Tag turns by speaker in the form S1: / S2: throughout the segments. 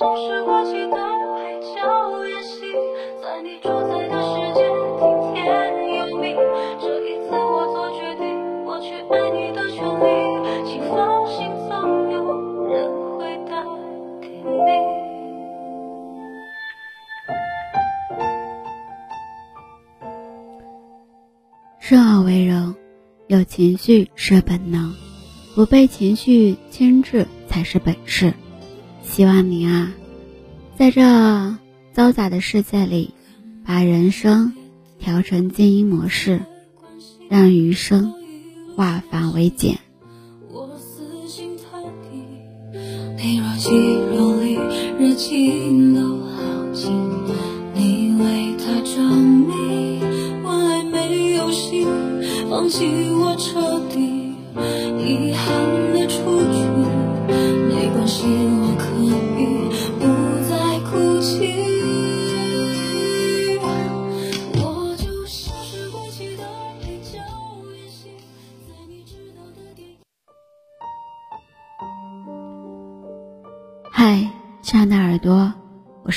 S1: 像是过期的海角烟稀，在你主宰的世界听天由命。这一次我做决定，我去爱你的权利，请放心，总有人会代替你。
S2: 生而为人，有情绪是本能，不被情绪牵制才是本事。希望你啊，在这嘈杂的世界里，把人生调成静音模式，让余生化繁为简。
S1: 我死心塌地，你若即若离，热情都耗尽，你为他着迷，我爱没有心，放弃我彻底，遗憾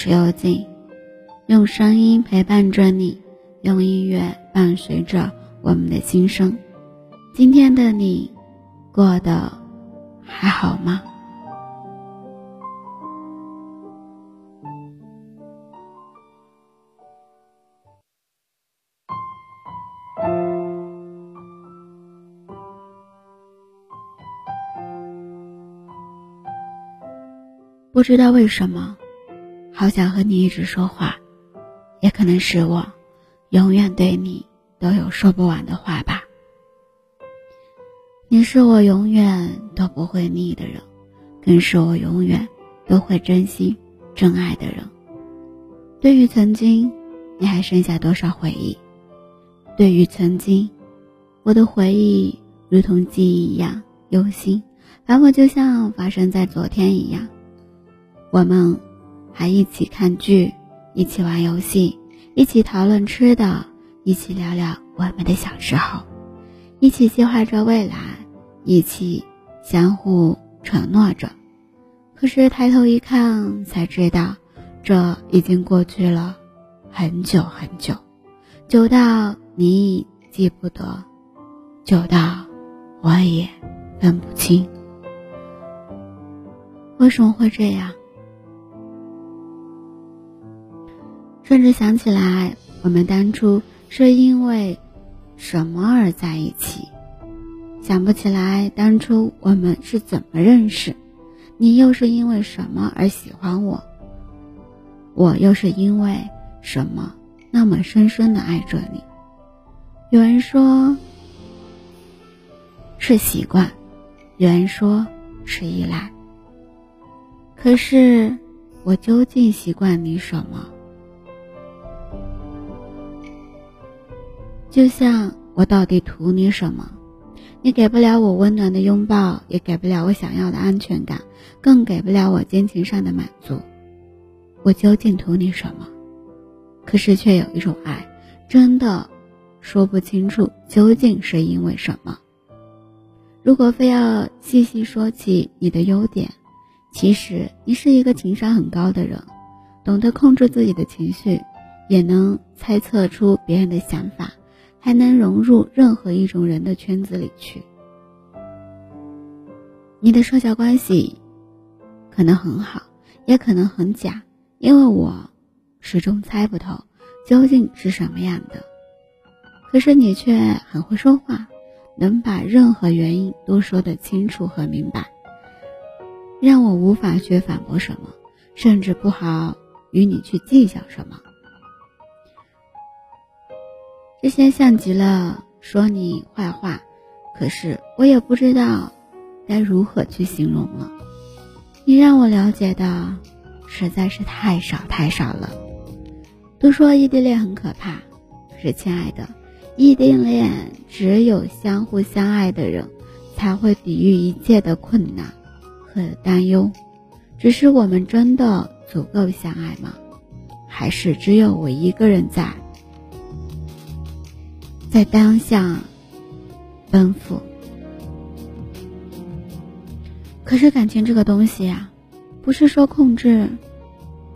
S1: 我是
S2: 幽静，用声音陪伴着你，用音乐伴随着我们的心声。今天的你过得还好吗？不知道为什么，好想和你一直说话，也可能是我永远对你都有说不完的话吧。你是我永远都不会腻的人，更是我永远都会珍惜、真爱的人。对于曾经，你还剩下多少回忆？对于曾经，我的回忆如同记忆一样忧心，仿佛就像发生在昨天一样。我们还一起看剧，一起玩游戏，一起讨论吃的，一起聊聊我们的小时候，一起计划着未来，一起相互承诺着。可是抬头一看，才知道这已经过去了很久很久，久到你已记不得，久到我也分不清。为什么会这样？甚至想起来，我们当初是因为什么而在一起？想不起来当初我们是怎么认识，你又是因为什么而喜欢我？我又是因为什么那么深深的爱着你？有人说是习惯，有人说是依赖。可是我究竟习惯你什么？就像我到底图你什么？你给不了我温暖的拥抱，也给不了我想要的安全感，更给不了我金钱上的满足。我究竟图你什么？可是却有一种爱，真的说不清楚究竟是因为什么。如果非要细细说起你的优点，其实你是一个情商很高的人，懂得控制自己的情绪，也能猜测出别人的想法。还能融入任何一种人的圈子里去。你的社交关系可能很好，也可能很假，因为我始终猜不透究竟是什么样的。可是你却很会说话，能把任何原因都说得清楚和明白，让我无法去反驳什么，甚至不好与你去计较什么。这些像极了说你坏话，可是我也不知道该如何去形容了。你让我了解的实在是太少太少了。都说异地恋很可怕，可是亲爱的，异地恋只有相互相爱的人才会抵御一切的困难和担忧。只是我们真的足够相爱吗？还是只有我一个人在？在当下奔赴，可是感情这个东西啊，不是说控制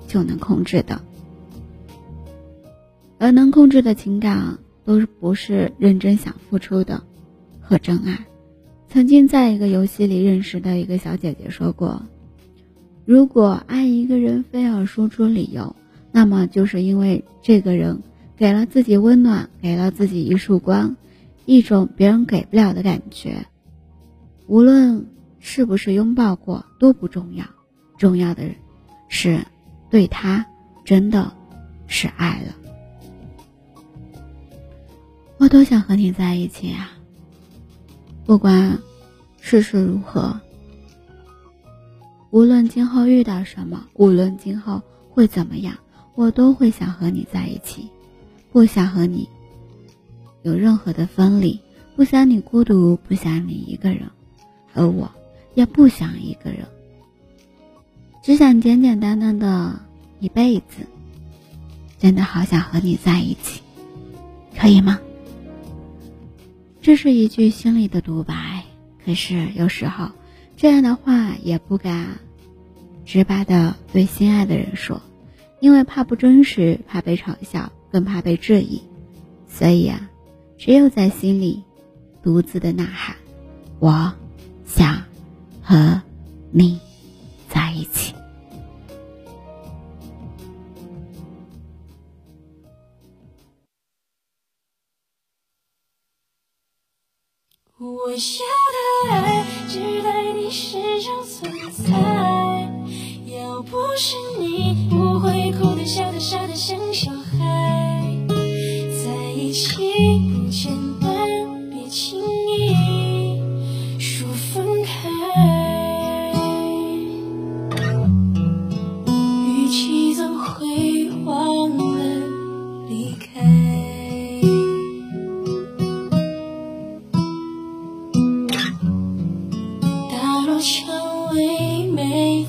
S2: 就能控制的。而能控制的情感，都不是认真想付出的和真爱。曾经在一个游戏里认识的一个小姐姐说过：“如果爱一个人非要说出理由，那么就是因为这个人给了自己温暖，给了自己一束光，一种别人给不了的感觉。无论是不是拥抱过都不重要，重要的是对他真的是爱了。我多想和你在一起啊！”不管世事如何，无论今后遇到什么，无论今后会怎么样，我都会想和你在一起，不想和你有任何的分离，不想你孤独，不想你一个人，而我也不想一个人，只想简简单单的一辈子。真的好想和你在一起，可以吗？这是一句心里的独白，可是有时候，这样的话也不敢直白的对心爱的人说，因为怕不真实，怕被嘲笑，更怕被质疑，所以啊，只有在心里独自的呐喊：“我想和你在一起。”
S3: 我要成为每
S2: 一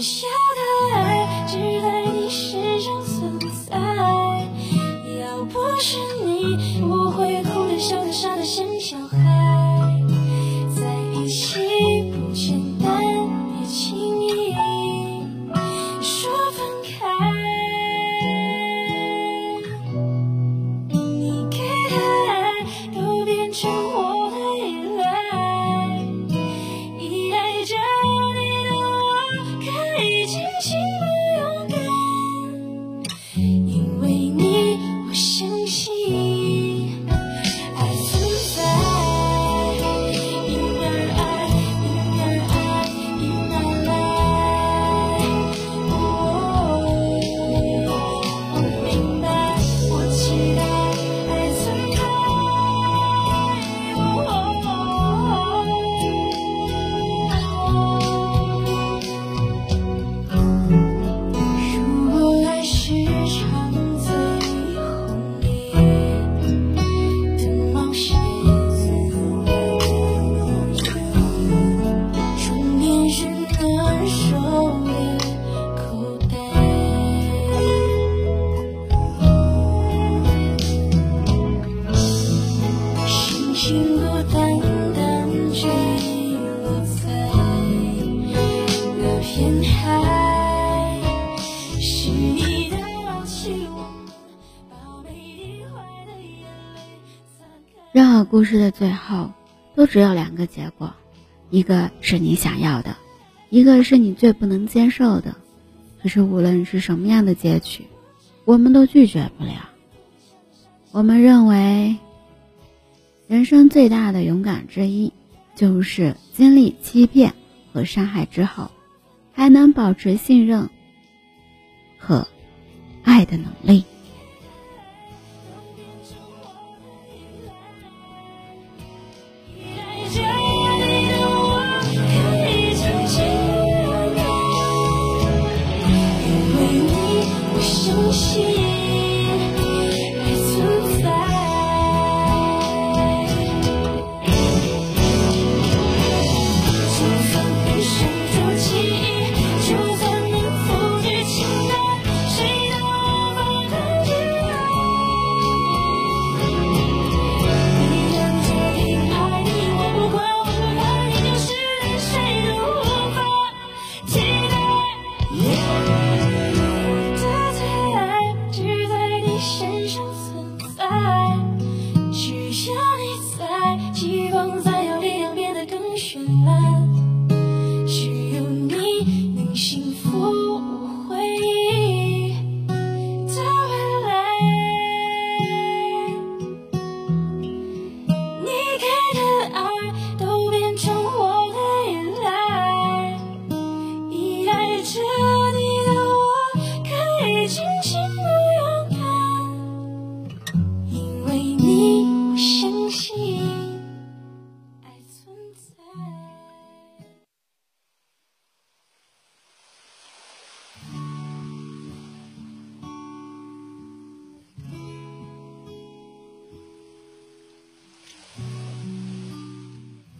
S2: 我故事的最后，都只有两个结果，一个是你想要的，一个是你最不能接受的。可是无论是什么样的结局，我们都拒绝不了。我们认为，人生最大的勇敢之一，就是经历欺骗和伤害之后，还能保持信任和爱的能力。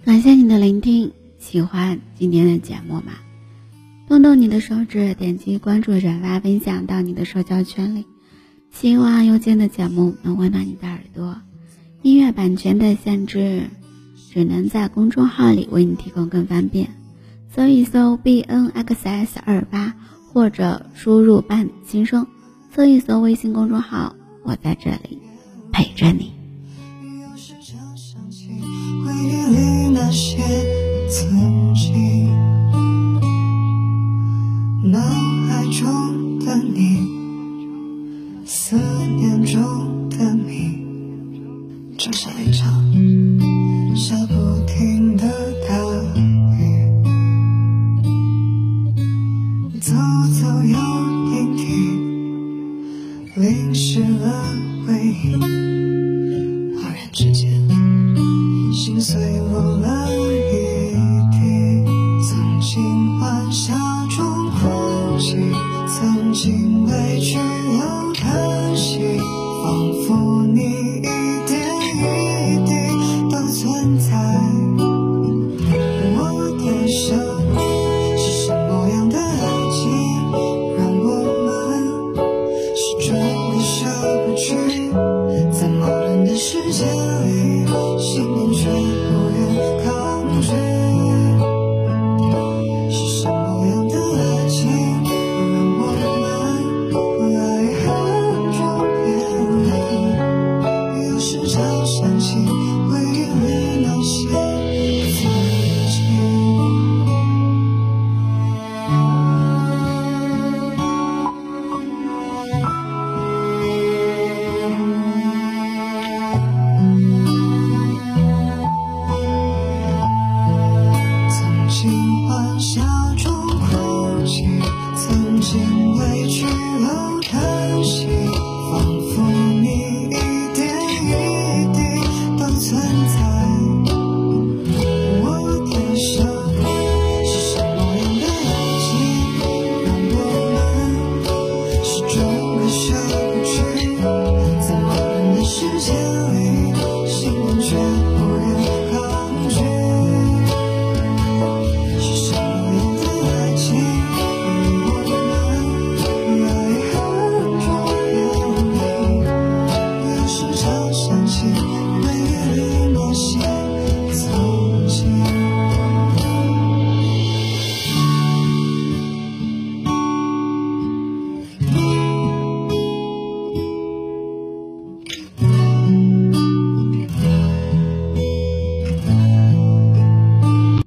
S2: 感谢你的聆听，喜欢今天的节目吗？动动你的手指，点击关注、转发、分享到你的社交圈里。希望右键的节目能温暖你的耳朵。音乐版权的限制，只能在公众号里为你提供更方便。搜一搜 b n x s 二八，或者输入伴你心声。搜一搜微信公众号，我在这里陪着你
S3: 有时常想起回忆里。些曾经脑海中的你，思念中的你，就像